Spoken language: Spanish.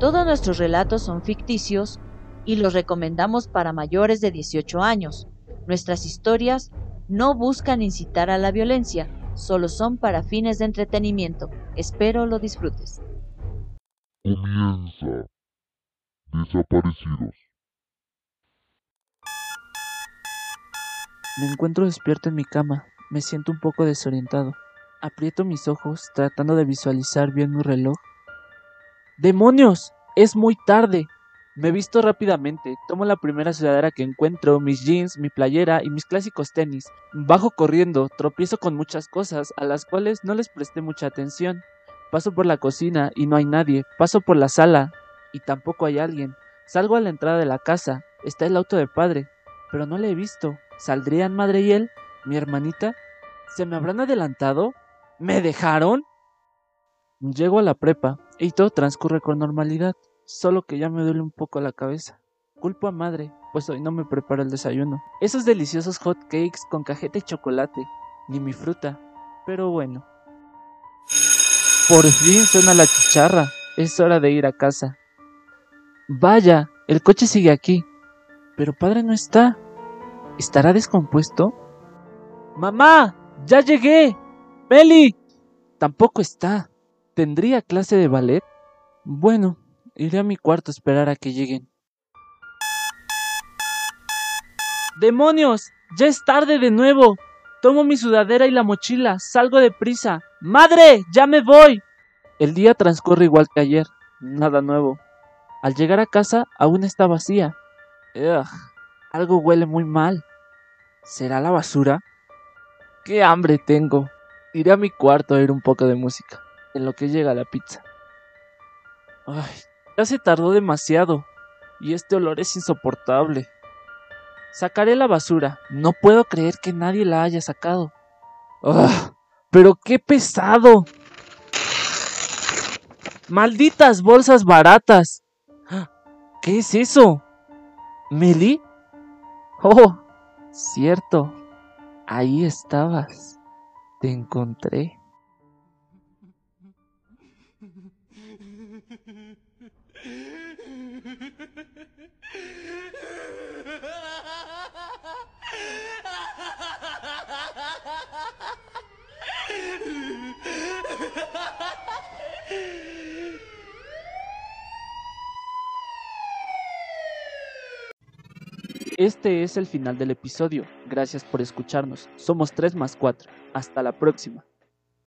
Todos nuestros relatos son ficticios y los recomendamos para mayores de 18 años. Nuestras historias no buscan incitar a la violencia, solo son para fines de entretenimiento. Espero lo disfrutes. Comienza. Desaparecidos. Me encuentro despierto en mi cama. Me siento un poco desorientado. Aprieto mis ojos tratando de visualizar bien mi reloj. ¡Demonios! Es muy tarde. Me visto rápidamente, tomo la primera sudadera que encuentro, mis jeans, mi playera y mis clásicos tenis. Bajo corriendo, tropiezo con muchas cosas a las cuales no les presté mucha atención. Paso por la cocina y no hay nadie. Paso por la sala y tampoco hay alguien. Salgo a la entrada de la casa. Está el auto de padre, pero no le he visto. ¿Saldrían madre y él? ¿Mi hermanita? ¿Se me habrán adelantado? ¿Me dejaron? Llego a la prepa y todo transcurre con normalidad, solo que ya me duele un poco la cabeza. Culpo a madre, pues hoy no me prepara el desayuno. Esos deliciosos hot cakes con cajeta y chocolate, ni mi fruta, pero bueno. Por fin suena la chicharra, es hora de ir a casa. Vaya, el coche sigue aquí, pero padre no está. ¿Estará descompuesto? ¡Mamá! ¡Ya llegué! ¡Meli! Tampoco está. ¿Tendría clase de ballet? Bueno, iré a mi cuarto a esperar a que lleguen. ¡Demonios! ¡Ya es tarde de nuevo! Tomo mi sudadera y la mochila, salgo de prisa. ¡Madre! ¡Ya me voy! El día transcurre igual que ayer, nada nuevo. Al llegar a casa aún está vacía. Ugh, algo huele muy mal. ¿Será la basura? ¡Qué hambre tengo! Iré a mi cuarto a oír un poco de música, en lo que llega la pizza. Ay, ya se tardó demasiado, y este olor es insoportable. Sacaré la basura, no puedo creer que nadie la haya sacado. ¡Ah! ¡Pero qué pesado! ¡Malditas bolsas baratas! ¿Qué es eso? ¿Meli? Oh, cierto. Ahí estabas. Te encontré. Este es el final del episodio. Gracias por escucharnos. Somos 3 más 4. Hasta la próxima.